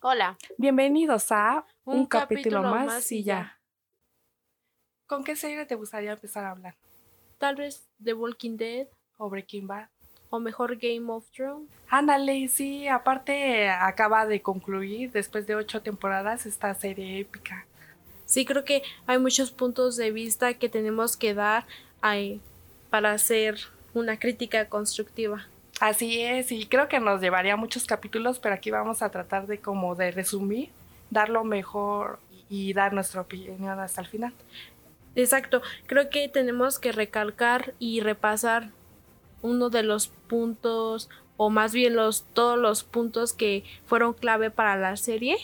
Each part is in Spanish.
Hola. Bienvenidos a Un un, capítulo, capítulo más, más y y ya. ¿Con qué serie te gustaría empezar a hablar? Tal vez The Walking Dead ¿O Breaking Bad? o mejor Game of Thrones. Ándale, sí, aparte acaba de concluir después de ocho temporadas esta serie épica. Sí, creo que hay muchos puntos de vista que tenemos que dar ahí para hacer una crítica constructiva. Así es, y creo que nos llevaría muchos capítulos, pero aquí vamos a tratar de como de resumir, dar lo mejor y dar nuestra opinión hasta el final. Exacto, creo que tenemos que recalcar y repasar uno de los puntos o más bien los todos los puntos que fueron clave para la serie,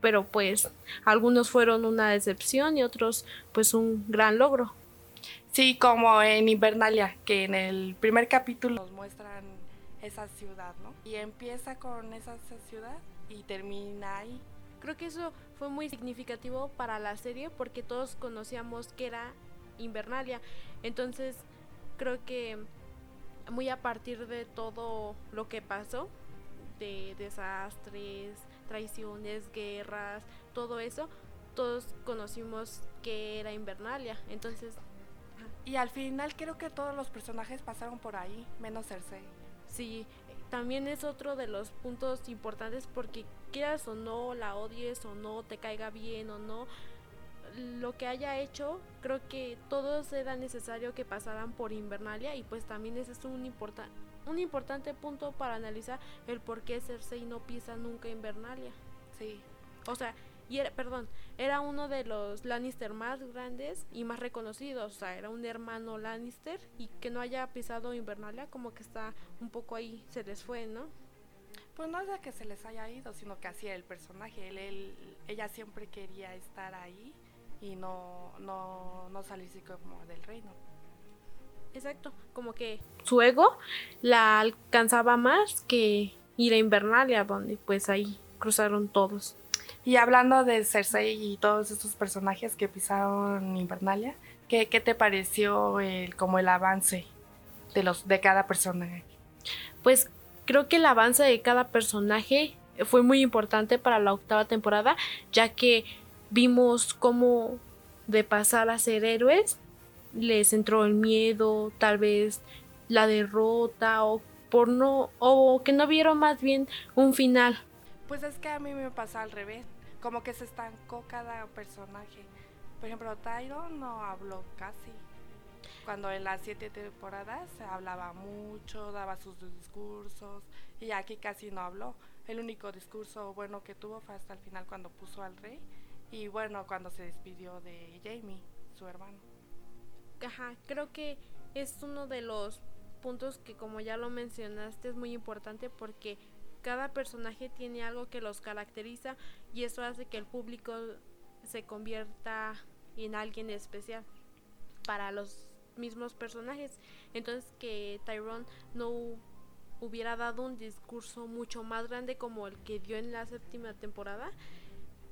pero pues algunos fueron una decepción y otros pues un gran logro. Sí, como en Invernalia, que en el primer capítulo nos muestran esa ciudad, ¿no? Y empieza con esa ciudad y termina ahí. Creo que eso fue muy significativo para la serie porque todos conocíamos que era Invernalia. Entonces, creo que muy a partir de todo lo que pasó, de desastres, traiciones, guerras, todo eso, todos conocimos que era Invernalia. Entonces, Y al final creo que todos los personajes pasaron por ahí, menos Cersei. Sí, también es otro de los puntos importantes porque quieras o no, la odies o no, te caiga bien o no, lo que haya hecho, creo que todos era necesario que pasaran por Invernalia y pues también ese es un, importa un importante punto para analizar el por qué Cersei no pisa nunca Invernalia. Sí. O sea, y era, perdón, era uno de los Lannister más grandes y más reconocidos. O sea, era un hermano Lannister y que no haya pisado Invernalia, como que está un poco ahí, se les fue, ¿no? Pues no es de que se les haya ido, sino que hacía el personaje. Él, él- ella siempre quería estar ahí y no, no, no salirse como del reino. Exacto, como que su ego la alcanzaba más que ir a Invernalia, donde pues ahí cruzaron todos. Y hablando de Cersei y todos estos personajes que pisaron Invernalia, ¿qué, qué te pareció el, como el avance de, los, de cada personaje? Pues creo que el avance de cada personaje fue muy importante para la octava temporada, ya que vimos cómo de pasar a ser héroes les entró el miedo, tal vez la derrota o por no o que no vieron más bien un final. Pues es que a mí me pasa al revés, como que se estancó cada personaje. Por ejemplo, Tyron no habló casi. Cuando en las siete temporadas se hablaba mucho, daba sus discursos, y aquí casi no habló. El único discurso bueno que tuvo fue hasta el final cuando puso al rey, y bueno, cuando se despidió de Jamie, su hermano. Ajá, creo que es uno de los puntos que como ya lo mencionaste es muy importante porque cada personaje tiene algo que los caracteriza y eso hace que el público se convierta en alguien especial para los mismos personajes. Entonces que Tyrone no hu- hubiera dado un discurso mucho más grande como el que dio en la séptima temporada,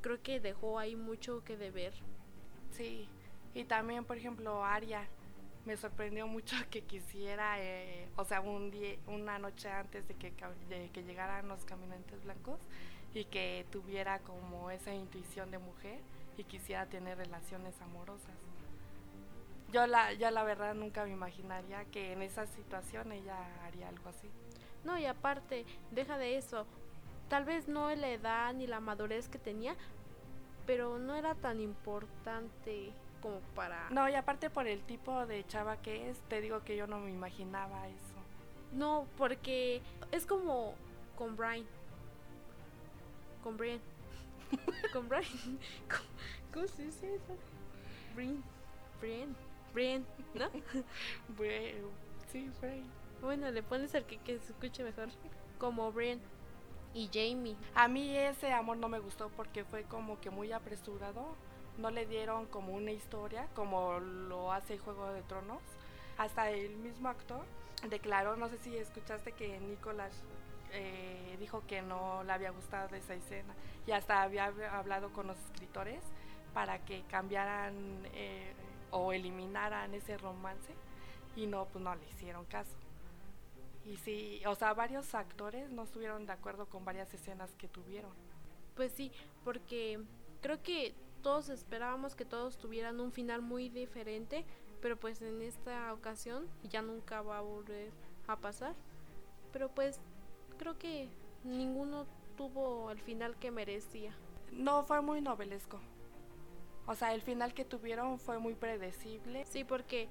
creo que dejó ahí mucho que deber. Sí, y también, por ejemplo, Aria. Me sorprendió mucho que quisiera, eh, o sea, un día, una noche antes de que, llegaran los caminantes blancos y que tuviera como esa intuición de mujer y quisiera tener relaciones amorosas. Yo la, yo la verdad nunca me imaginaría que en esa situación ella haría algo así. No, y aparte, deja de eso. Tal vez no la edad ni la madurez que tenía, pero no era tan importante como para... No, y aparte por el tipo de chava que es, te digo que yo no me imaginaba eso. No, porque es como con Brian. Con Brian. con Brian. ¿Cómo, se dice eso? Brian. Brian. Brian, ¿no? Bueno, sí, Frey. bueno, le pones el que, que se escuche mejor. Como Brian y Jamie. A mí ese amor no me gustó porque fue como que muy apresurado. No le dieron como una historia como lo hace Juego de Tronos. Hasta el mismo actor declaró, no sé si escuchaste que Nicolás eh, dijo que no le había gustado esa escena y hasta había hablado con los escritores para que cambiaran eh, o eliminaran ese romance y no, pues no le hicieron caso. Y sí, o sea, varios actores no estuvieron de acuerdo con varias escenas que tuvieron. Pues sí, porque creo que todos esperábamos que todos tuvieran un final muy diferente, pero pues en esta ocasión ya nunca va a volver a pasar. Pero pues creo que ninguno tuvo el final que merecía. No fue muy novelesco. O sea, el final que tuvieron fue muy predecible. Sí, porque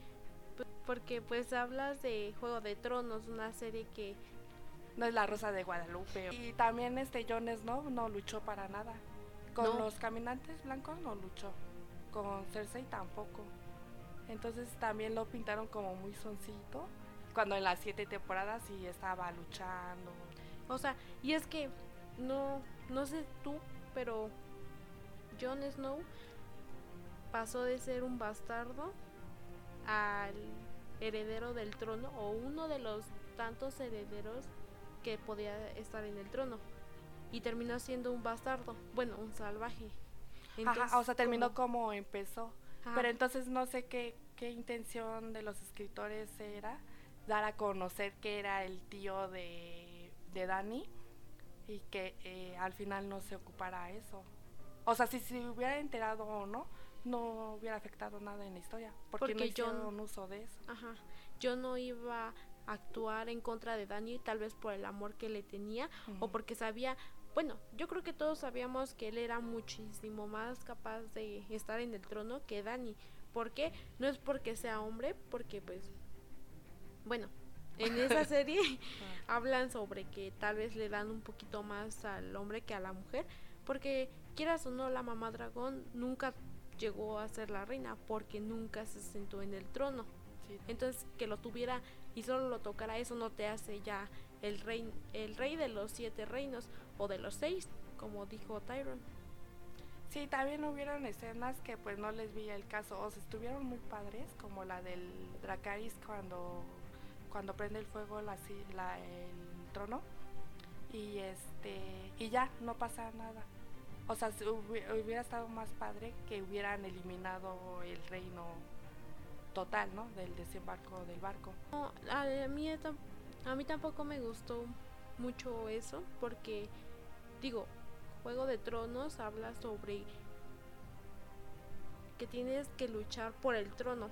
porque pues hablas de Juego de Tronos, una serie que no es la Rosa de Guadalupe. Y también este Jon Snow no luchó para nada. Con los caminantes blancos no luchó. Con Cersei tampoco. Entonces también lo pintaron como muy soncito. Cuando en las siete temporadas sí estaba luchando. O sea, y es que no, no sé tú, pero Jon Snow pasó de ser un bastardo al heredero del trono o uno de los tantos herederos que podía estar en el trono y terminó siendo un bastardo, bueno, un salvaje. Ajá, o sea, terminó como, empezó. Pero entonces no sé qué, qué intención de los escritores era dar a conocer que era el tío de, de Dani y que eh, al final no se ocupara eso. O sea, si se hubiera enterado o no, no hubiera afectado nada en la historia, porque, no hicieron yo, uso de eso. Ajá. Yo no iba actuar en contra de Dani, tal vez por el amor que le tenía o porque sabía bueno, yo creo que todos sabíamos que él era muchísimo más capaz de estar en el trono que Dani. ¿Por qué? No es porque sea hombre, porque pues, bueno, en esa serie hablan sobre que tal vez le dan un poquito más al hombre que a la mujer, porque quieras o no, la mamá dragón nunca llegó a ser la reina, porque nunca se sentó en el trono. Entonces, que lo tuviera y solo lo tocara, eso no te hace ya el rey, el rey de los siete reinos o de los seis, como dijo Tyron. Sí, también hubieron escenas que pues no les vi el caso, o sea, estuvieron muy padres, como la del Dracarys cuando, cuando prende el fuego la, la, el trono y este y ya no pasa nada. O sea, hubiera estado más padre que hubieran eliminado el reino total, ¿no? Del desembarco del barco. No, a mí a mí tampoco me gustó mucho eso porque digo, Juego de Tronos habla sobre que tienes que luchar por el trono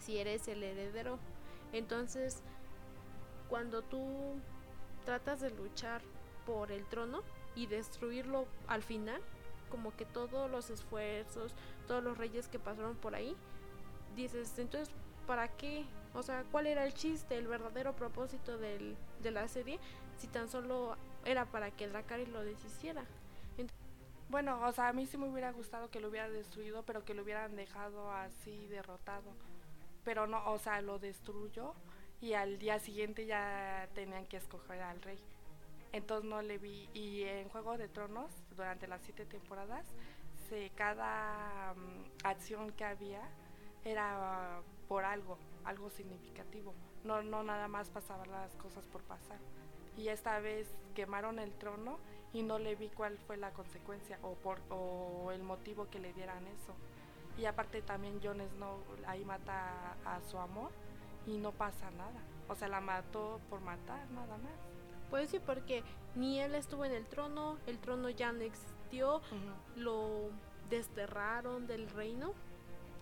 si eres el heredero. Entonces, cuando tú tratas de luchar por el trono y destruirlo al final, como que todos los esfuerzos, todos los reyes que pasaron por ahí, dices, entonces, ¿para qué o sea, ¿cuál era el chiste, el verdadero propósito del, de la serie si tan solo era para que Dracarys lo deshiciera? bueno, o sea, a mí sí me hubiera gustado que lo hubiera destruido, pero que lo hubieran dejado así derrotado. Pero no, o sea, lo destruyó y al día siguiente ya tenían que escoger al rey. Entonces no le vi. Y en Juego de Tronos, durante las siete temporadas, se, cada mm, acción que había era por algo algo significativo. No, no nada más pasaban las cosas por pasar. Y esta vez quemaron el trono y no le vi cuál fue la consecuencia o, por, o el motivo que le dieran eso. Y aparte también Jon Snow ahí mata a, su amor y no pasa nada. O sea, la mató por matar, nada más. Pues sí, porque ni él estuvo en el trono, el trono ya no existió, lo desterraron del reino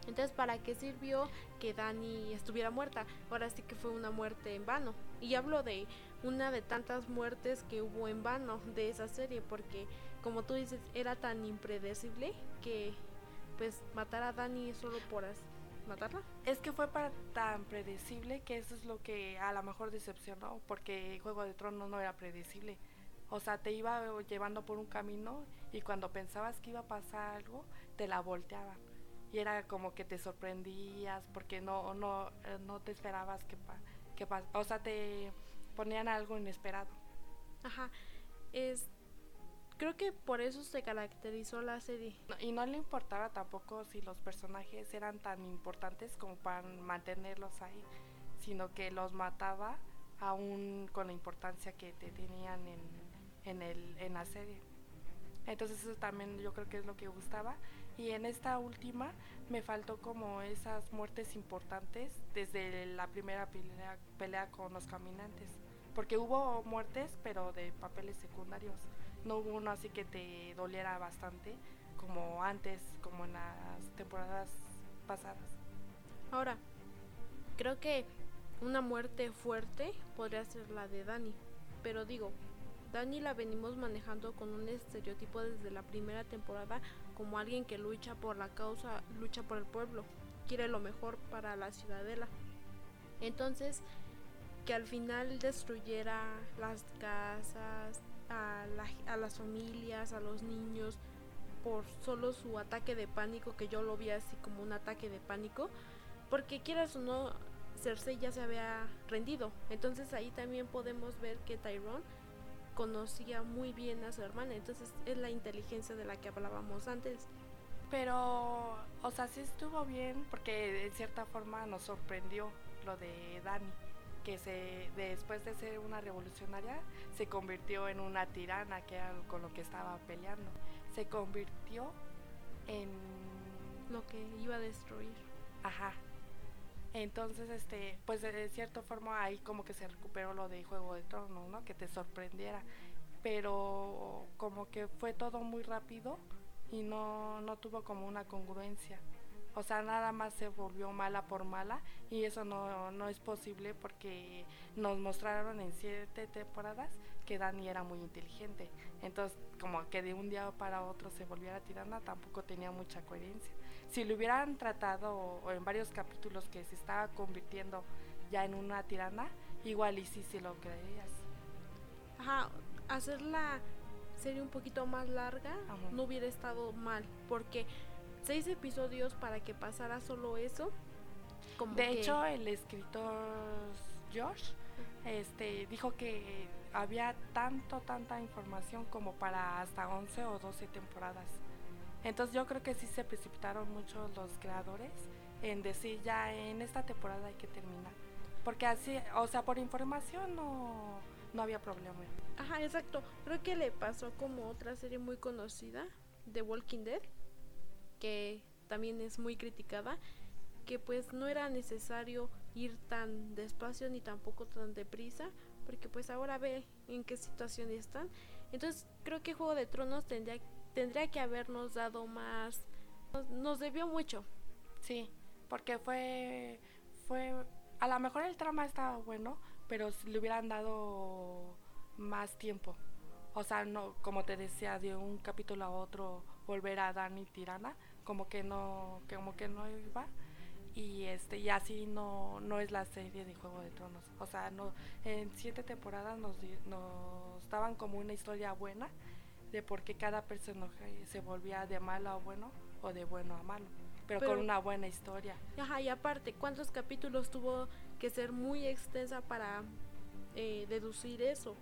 entonces, ¿para qué sirvió que Dani estuviera muerta? Ahora sí que fue una muerte en vano. Y hablo de una de tantas muertes que hubo en vano de esa serie, porque como tú dices, era tan impredecible que pues matar a Dani solo por matarla. Es que fue para tan predecible que eso es lo que a lo mejor decepcionó, porque Juego de Tronos no era predecible. O sea, te iba llevando por un camino y cuando pensabas que iba a pasar algo, te la volteaban y era como que te sorprendías porque no no eh, no te esperabas que que o sea te ponían algo inesperado. Ajá. Es creo que por eso se caracterizó la serie. Y no le importaba tampoco si los personajes eran tan importantes como para mantenerlos ahí sino que los mataba aún con la importancia que te tenían en, en el en la serie. Entonces eso también yo creo que es lo que gustaba y en esta última me faltó como esas muertes importantes desde la primera pelea, con los caminantes, porque hubo muertes pero de papeles secundarios. No hubo uno así que te doliera bastante como antes, como en las temporadas pasadas. Ahora, creo que una muerte fuerte podría ser la de Dani, pero digo, Dani la venimos manejando con un estereotipo desde la primera temporada como alguien que lucha por la causa, lucha por el pueblo, quiere lo mejor para la ciudadela. Entonces, que al final destruyera las casas, a, a las familias, a los niños, por solo su ataque de pánico, que yo lo vi así como un ataque de pánico, porque quieras o no, Cersei ya se había rendido. Entonces ahí también podemos ver que Tyrone conocía muy bien a su hermana. Entonces es la inteligencia de la que hablábamos antes. Pero, o sea, sí estuvo bien porque en cierta forma nos sorprendió lo de Dani, que se después de ser una revolucionaria se convirtió en una tirana, que era con lo que estaba peleando. Se convirtió en lo que iba a destruir. Ajá, entonces, este, pues de cierta forma ahí como que se recuperó lo de Juego de Tronos, ¿no? Que te sorprendiera. Pero como que fue todo muy rápido y no, no tuvo como una congruencia. O sea, nada más se volvió mala por mala y eso no, no es posible porque nos mostraron en siete temporadas que Dani era muy inteligente. Entonces, como que de un día para otro se volviera tirana, tampoco tenía mucha coherencia si lo hubieran tratado o, en varios capítulos que se estaba convirtiendo ya en una tirana, igual y sí, sí lo creerías. Ajá, hacer la serie un poquito más larga no hubiera estado mal, porque seis episodios para que pasara solo eso. Como de hecho, el escritor George este, dijo que había tanto, tanta información como para hasta 11 o 12 temporadas. Entonces yo creo que sí se precipitaron mucho los creadores en decir ya en esta temporada hay que terminar. Porque así, o sea, por información no, no había problema. Ajá, exacto. Creo que le pasó como otra serie muy conocida, The Walking Dead, que también es muy criticada, que pues no era necesario ir tan despacio ni tampoco tan deprisa, porque pues ahora ve en qué situación están. Entonces creo que Juego de Tronos tendría tendría que habernos dado más. Nos, debió mucho. Sí, porque fue. fue A lo mejor el trama estaba bueno, pero le hubieran dado más tiempo. O sea, no, como te decía, de un capítulo a otro volver a Dani Tirana, como que no, como que no iba y este y así no no es la serie de Juego de Tronos o sea no en siete temporadas nos, nos daban como una historia buena de por qué cada personaje se volvía de malo a bueno o de bueno a malo, pero, con una buena historia. Ajá, y aparte, ¿cuántos capítulos tuvo que ser muy extensa para eh, deducir eso?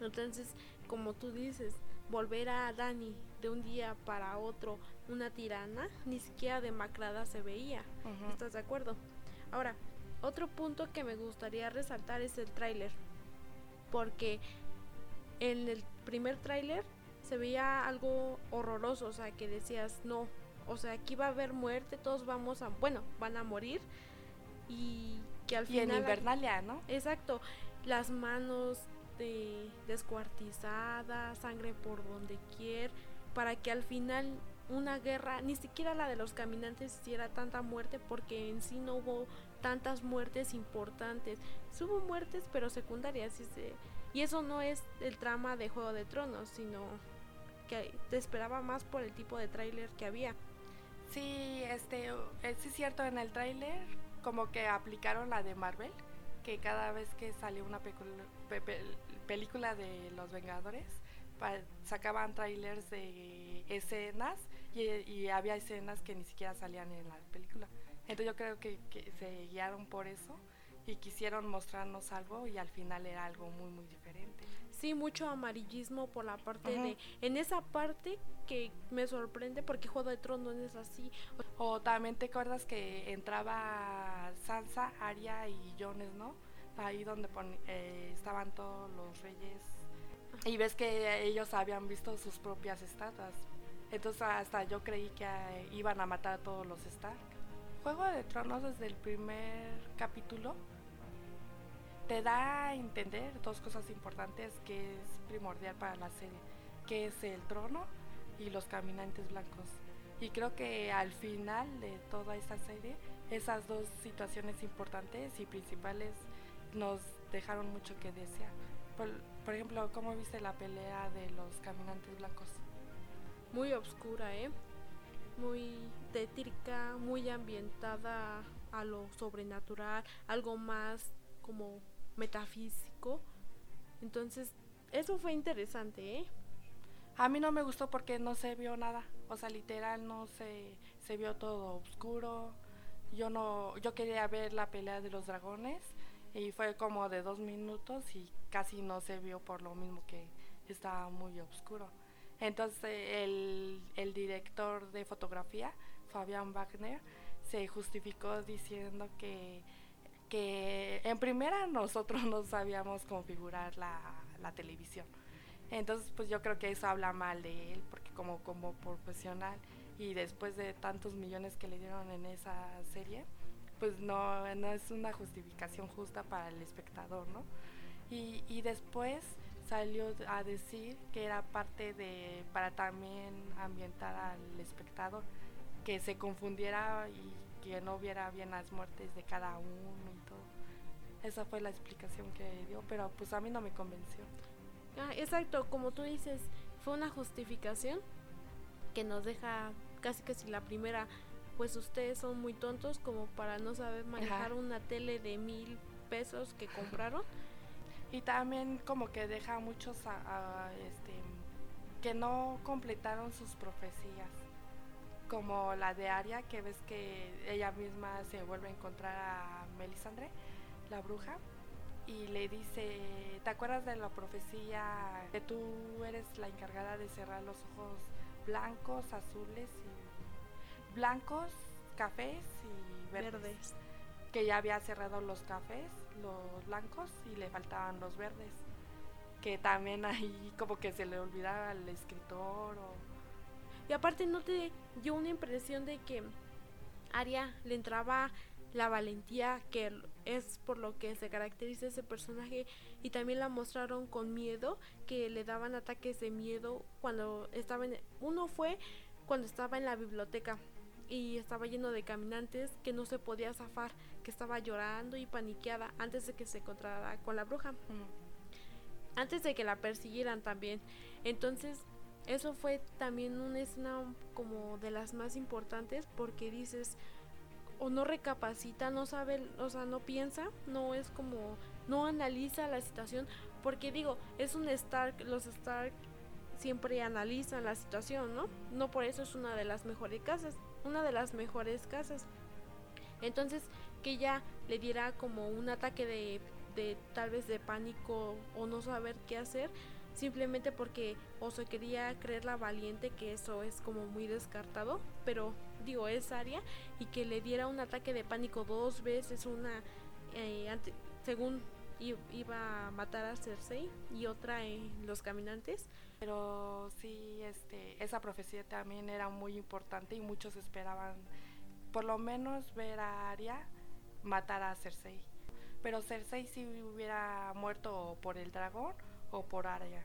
Entonces, como tú dices, volver a Dani de un día para otro una tirana, ni siquiera demacrada se veía. ¿Estás de acuerdo? Ahora, otro punto que me gustaría resaltar es el tráiler. Porque en el primer tráiler se veía algo horroroso, o sea, que decías, no, o sea, aquí va a haber muerte, todos vamos a, bueno, van a morir y que al final... Y en Invernalia, ¿no? Exacto, las manos de descuartizadas, sangre por donde quiera, para que al final una guerra, ni siquiera la de los caminantes hiciera tanta muerte porque en sí no hubo tantas muertes importantes. Hubo muertes pero secundarias y eso no es el trama de Juego de Tronos, sino que te esperaba más por el tipo de tráiler que había. Sí, este, es cierto, en el tráiler como que aplicaron la de Marvel, que cada vez que salió una película de Los Vengadores, sacaban trailers de escenas y, había escenas que ni siquiera salían en la película. Entonces yo creo que, que se guiaron por eso y quisieron mostrarnos algo y al final era algo muy muy diferente. Sí mucho amarillismo por la parte de en esa parte que me sorprende porque Juego de Tronos no es así. O también te acuerdas que entraba Sansa Arya y Jones no ahí donde eh, estaban todos los reyes y ves que ellos habían visto sus propias estatuas entonces hasta yo creí que eh, iban a matar a todos los Stark Juego de Tronos desde el primer capítulo te da a entender dos cosas importantes que es primordial para la serie. qué es el trono y los caminantes blancos. Y creo que al final de toda esta serie, esas dos situaciones importantes y principales nos dejaron mucho que desear. Por ejemplo, ¿cómo viste la pelea de los caminantes blancos? Muy oscura, ¿eh? Muy tétrica, muy ambientada a lo sobrenatural, algo más como metafísico. Entonces, eso fue interesante, ¿eh? A mí no me gustó porque no se vio nada, o sea, literal no se, se vio todo oscuro. Yo no, yo quería ver la pelea de los dragones y fue como de dos minutos y casi no se vio por lo mismo que estaba muy oscuro. Entonces el, el director de fotografía, Fabián Wagner, se justificó diciendo que, que en primera nosotros no sabíamos configurar la, la televisión. Entonces, pues yo creo que eso habla mal de él, porque como, como profesional y después de tantos millones que le dieron en esa serie, pues no, no es una justificación justa para el espectador, ¿no? Y, y después salió a decir que era parte de, para también ambientar al espectador, que se confundiera y que no viera bien las muertes de cada uno y todo. Esa fue la explicación que dio, pero pues a mí no me convenció. Ah, exacto, como tú dices, fue una justificación que nos deja casi casi la primera, pues ustedes son muy tontos como para no saber manejar Ajá. una tele de mil pesos que compraron. Y también como que deja a muchos a, a, este, que no completaron sus profecías, como la de Aria, que ves que ella misma se vuelve a encontrar a Melisandre, la bruja, y le dice, ¿te acuerdas de la profecía que tú eres la encargada de cerrar los ojos blancos, azules y blancos, cafés y verdes? Verdes. que ya había cerrado los cafés, los blancos y le faltaban los verdes. Que también ahí como que se le olvidaba al escritor o Y aparte no te dio una impresión de que Aria le entraba la valentía que es por lo que se caracteriza ese personaje y también la mostraron con miedo que le daban ataques de miedo cuando estaba en uno fue cuando estaba en la biblioteca y estaba lleno de caminantes que no se podía zafar que estaba llorando y paniqueada antes de que se encontrara con la bruja mm, antes de que la persiguieran también. Entonces, eso fue también una escena como de las más importantes porque dices, o no recapacita, no sabe, o sea, no piensa, no es como, no analiza la situación, porque digo, es un Stark, los Stark siempre analizan la situación, ¿no? No por eso es una de las mejores casas, una de las mejores casas. Entonces, que ella le diera como un ataque de, de tal vez de pánico o no saber qué hacer, simplemente porque o se quería creer la valiente, que eso es como muy descartado, pero digo, es Aria, y que le diera un ataque de pánico dos veces, una, eh, según iba a matar a Cersei y otra en Los Caminantes. Pero sí este esa profecía también era muy importante y muchos esperaban por lo menos ver a Arya matar a Cersei. Pero Cersei sí hubiera muerto por el dragón o por Arya.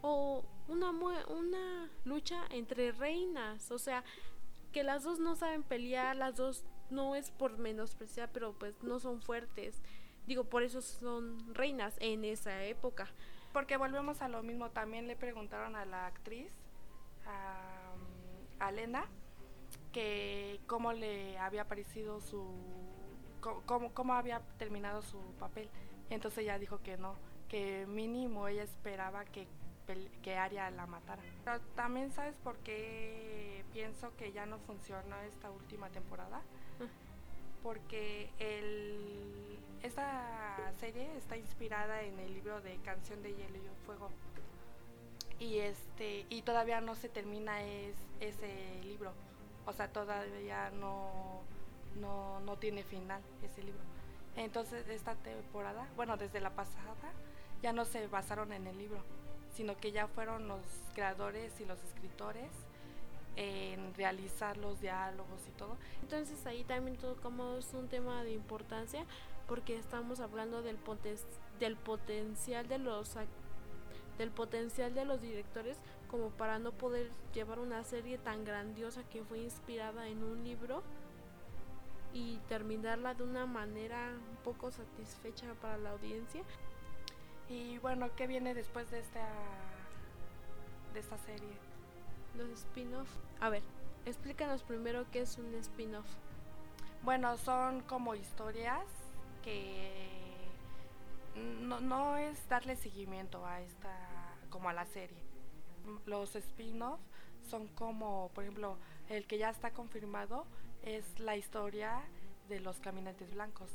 o una una lucha entre reinas, o sea, que las dos no saben pelear, las dos no es por menospreciar, pero pues no son fuertes. Digo, por eso son reinas en esa época. Porque volvemos a lo mismo, también le preguntaron a la actriz, a, a que cómo le había parecido su, cómo, cómo había terminado su papel. Entonces ella dijo que no, que mínimo ella esperaba que, que Arya la matara. Pero también sabes por qué pienso que ya no funcionó esta última temporada. Porque el, esta serie está inspirada en el libro de Canción de Hielo y Fuego. Y este y todavía no se termina es, ese libro. O sea, todavía no, no, no tiene final ese libro. Entonces, esta temporada, bueno, desde la pasada, ya no se basaron en el libro, sino que ya fueron los creadores y los escritores en realizar los diálogos y todo. Entonces ahí también tocamos un tema de importancia porque estamos hablando del, poten- del potencial de los del potencial de los directores como para no poder llevar una serie tan grandiosa que fue inspirada en un libro y terminarla de una manera un poco satisfecha para la audiencia. Y bueno, ¿qué viene después de esta de esta serie? Los spin-off. A ver, explícanos primero qué es un spin-off. Bueno, son como historias que no, no es darle seguimiento a esta como a la serie. Los spin-off son como, por ejemplo, el que ya está confirmado es la historia de los caminantes blancos.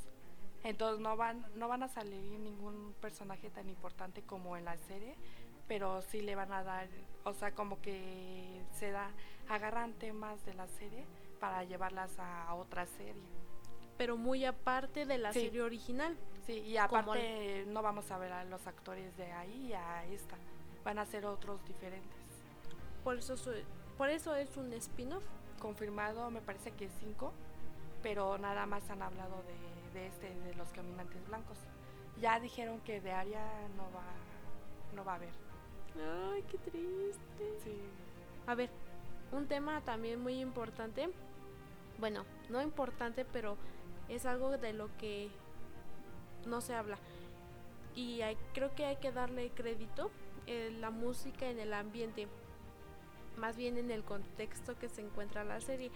Entonces no van, no van a salir ningún personaje tan importante como en la serie, pero sí le van a dar, o sea, como que se da, agarran temas de la serie para llevarlas a otra serie. Pero muy aparte de la serie original. Sí, y aparte no vamos a ver a los actores de ahí a esta, van a ser otros diferentes. Por eso, por eso es un spin-off confirmado, me parece que cinco, pero nada más han hablado de, de este, de los caminantes blancos. Ya dijeron que de área no va, no va a haber. Ay, qué triste. Sí. A ver, un tema también muy importante. Bueno, no importante, pero es algo de lo que no se habla. Y hay, creo que hay que darle crédito eh, la música en el ambiente más bien en el contexto que se encuentra la serie.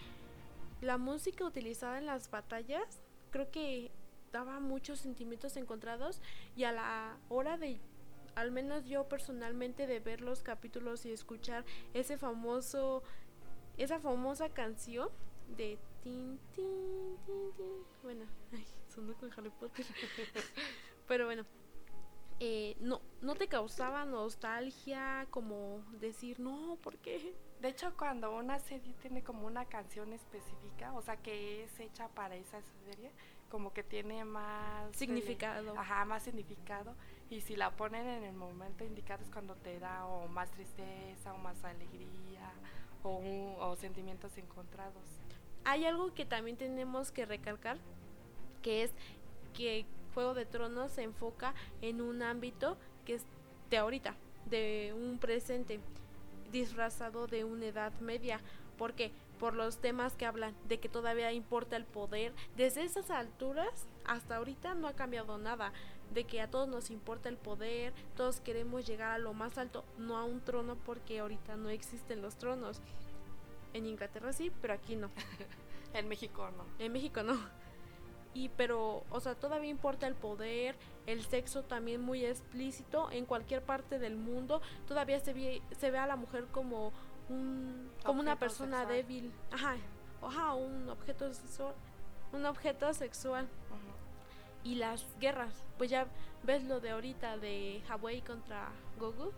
La música utilizada en las batallas creo que daba muchos sentimientos encontrados y a la hora de al menos yo personalmente de ver los capítulos y escuchar ese famoso esa famosa canción de tin tin tin, tin. bueno ay, sonó con Harry Potter pero bueno eh, no, no te causaba nostalgia como decir, no, ¿por qué? De hecho, cuando una serie tiene como una canción específica, o sea, que es hecha para esa serie, como que tiene más significado. ajá, más significado. Y si la ponen en el momento indicado es cuando te da o más tristeza o más alegría o, o sentimientos encontrados. Hay algo que también tenemos que recalcar, que es que Juego de Tronos se enfoca en un ámbito que es de ahorita, de un presente disfrazado de una edad media. ¿Por qué? Por los temas que hablan de que todavía importa el poder. Desde esas alturas hasta ahorita no ha cambiado nada. De que a todos nos importa el poder, todos queremos llegar a lo más alto, no a un trono porque ahorita no existen los tronos. En Inglaterra sí, pero aquí no. en México no. En México no y pero o sea todavía importa el poder el sexo también muy explícito en cualquier parte del mundo todavía se ve se ve a la mujer como un como una persona débil ajá ajá un objeto sexual un objeto sexual y las guerras pues ya ves lo de ahorita de Hawaii contra Gogu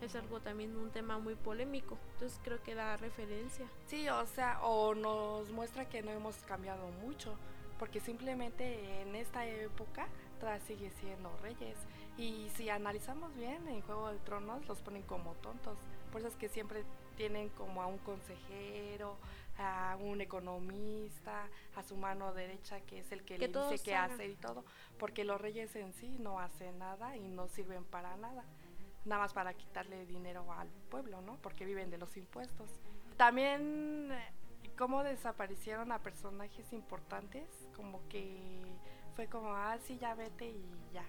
es algo también un tema muy polémico entonces creo que da referencia sí o sea o nos muestra que no hemos cambiado mucho porque simplemente en esta época todavía sigue siendo reyes. Y si analizamos bien, en Juego de Tronos los ponen como tontos. Por eso es que siempre tienen como a un consejero, a un economista, a su mano derecha que es el que, le dice qué hacer y todo. Porque los reyes en sí no hacen nada y no sirven para nada. Nada más para quitarle dinero al pueblo, ¿no? Porque viven de los impuestos. También cómo desaparecieron a personajes importantes, como que fue como, ah, sí, ya vete y ya.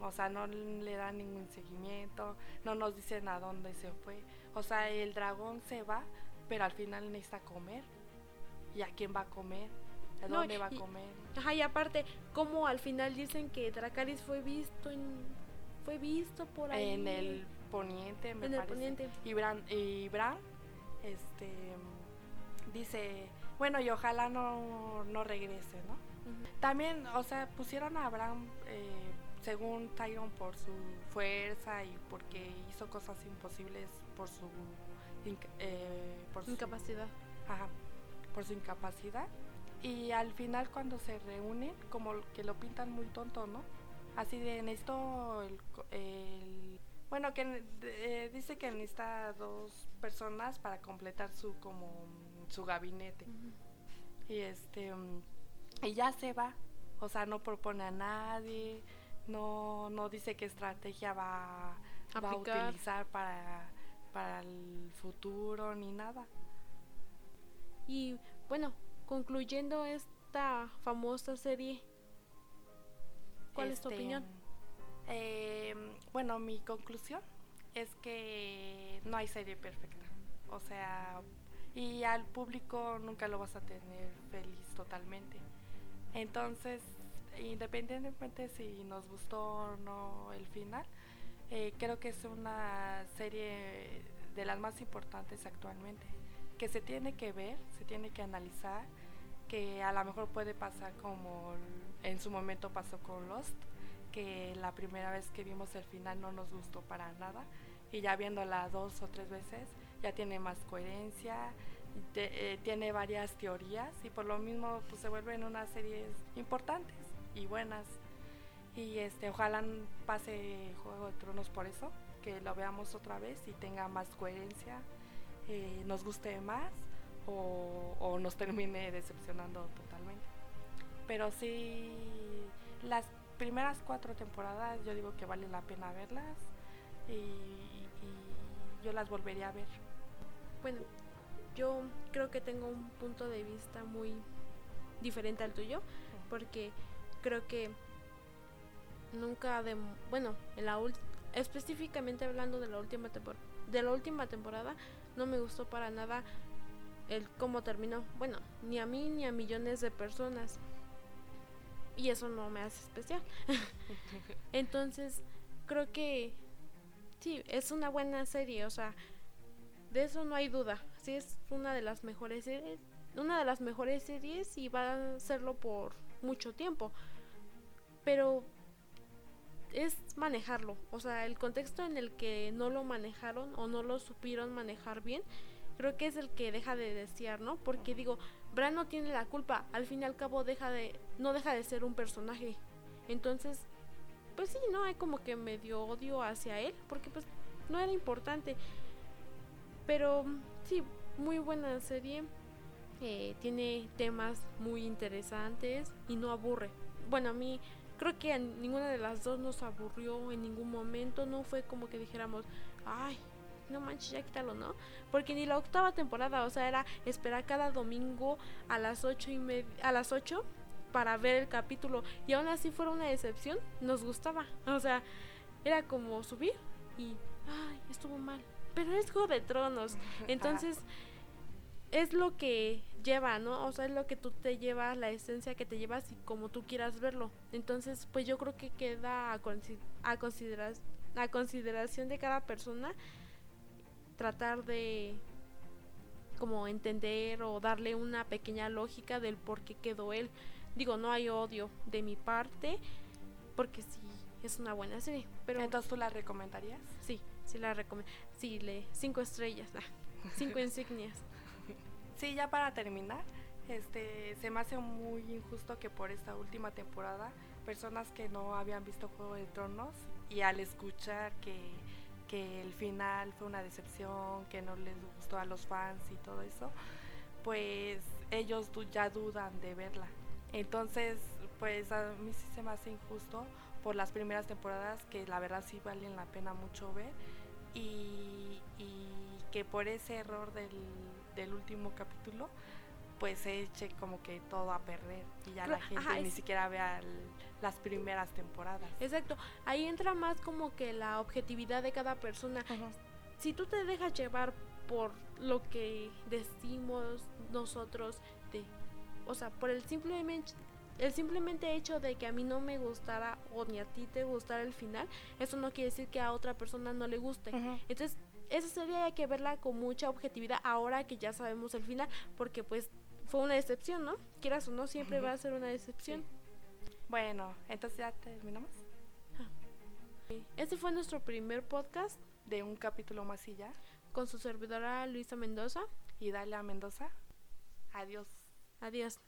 O sea, no le dan ningún seguimiento, no nos dicen a dónde se fue. O sea, el dragón se va, pero al final necesita comer. ¿Y a quién va a comer? ¿A dónde va a comer? Ajá, y aparte, ¿cómo al final dicen que Dracaris fue visto en, fue visto por ahí? En el poniente, me en parece. El poniente. Y Bran, y Bran, este dice, bueno, y ojalá no, no regrese, ¿no? También, o sea, pusieron a Abraham, eh, según Tyron, por su fuerza y porque hizo cosas imposibles por su, eh, por su incapacidad. ajá, por su incapacidad. Y al final cuando se reúnen, como que lo pintan muy tonto, ¿no? Así de, necesito el, el bueno, que eh, dice que necesita dos personas para completar su como su gabinete. Y este y ya se va, o sea, no propone a nadie, no no dice qué estrategia va va a utilizar para, para el futuro ni nada. Y bueno, concluyendo esta famosa serie, ¿cuál es tu Este, opinión? eh, bueno, mi conclusión es que no hay serie perfecta. O sea, y al público nunca lo vas a tener feliz totalmente. Entonces, independientemente si nos gustó o no el final, eh, creo que es una serie de las más importantes actualmente, que se tiene que ver, se tiene que analizar, que a lo mejor puede pasar como en su momento pasó con Lost, que la primera vez que vimos el final no nos gustó para nada y ya viéndola dos o tres veces ya tiene más coherencia, te- eh, tiene varias teorías y por lo mismo pues se vuelven unas series importantes y buenas y este ojalá pase Juego de Tronos por eso, que lo veamos otra vez y tenga más coherencia, eh, nos guste más o, o nos termine decepcionando totalmente. Pero sí, las primeras cuatro temporadas yo digo que vale la pena verlas y, y yo las volvería a ver. Bueno, yo creo que tengo un punto de vista muy diferente al tuyo, porque creo que nunca de bueno, en la específicamente hablando de la última temporada, de la última temporada no me gustó para nada el cómo terminó. Bueno, ni a mí ni a millones de personas. Y eso no me hace especial. Entonces, creo que sí, es una buena serie, o sea, de eso no hay duda. Sí es una de las mejores series, una de las mejores series y va a serlo por mucho tiempo. Pero es manejarlo, o sea, el contexto en el que no lo manejaron o no lo supieron manejar bien, creo que es el que deja de desear, ¿no? Porque digo, Bran no tiene la culpa, al fin y al cabo deja de no deja de ser un personaje. Entonces, pues sí, no hay como que medio odio hacia él, porque pues no era importante. Pero sí, muy buena serie. eh, tiene temas muy interesantes y no aburre. Bueno, a mí creo que a ninguna de las dos nos aburrió en ningún momento. No fue como que dijéramos, ay, no manches, ya quítalo, ¿no? Porque ni la octava temporada, o sea, era esperar cada domingo a las ocho y media, a las 8 para ver el capítulo. Y aún así fuera una decepción, nos gustaba. O sea, era como subir y, ay, estuvo mal. Pero es Juego de Tronos. Entonces, es lo que lleva, ¿no? O sea, es lo que tú te llevas, la esencia que te llevas y como tú quieras verlo. Entonces, pues yo creo que queda a, consi- a, considera- a consideración de cada persona tratar de como entender o darle una pequeña lógica del por qué quedó él. Digo, no hay odio de mi parte, porque sí, es una buena serie. Pero Entonces, ¿tú la recomendarías? sí, sí la recomiendo. Sí, le cinco estrellas, ah, cinco insignias. Sí, ya para terminar, este, se me hace muy injusto que por esta última temporada personas que no habían visto Juego de Tronos y al escuchar que, que el final fue una decepción, que no les gustó a los fans y todo eso, pues ellos ya dudan de verla. Entonces, pues a mí sí se me hace injusto por las primeras temporadas que la verdad sí valen la pena mucho ver y que por ese error del, del último capítulo pues se eche como que todo a perder y ya la Cla- gente ajá, ni es- siquiera vea el- las primeras temporadas. Exacto, ahí entra más como que la objetividad de cada persona. Ujú. Si tú te dejas llevar por lo que decimos nosotros, de, o sea, por el simplemente el simplemente hecho de que a mí no me gustara o ni a ti te gustara el final, eso no quiere decir que a otra persona no le guste. Entonces, esa serie hay que verla con mucha objetividad ahora que ya sabemos el final, porque pues fue una decepción, ¿no? Quieras o no, siempre va a ser una decepción. Bueno, entonces ya terminamos Este fue nuestro primer podcast de un capítulo más y ya. con su servidora Luisa Mendoza. Y dale a Mendoza. Adiós. Adiós.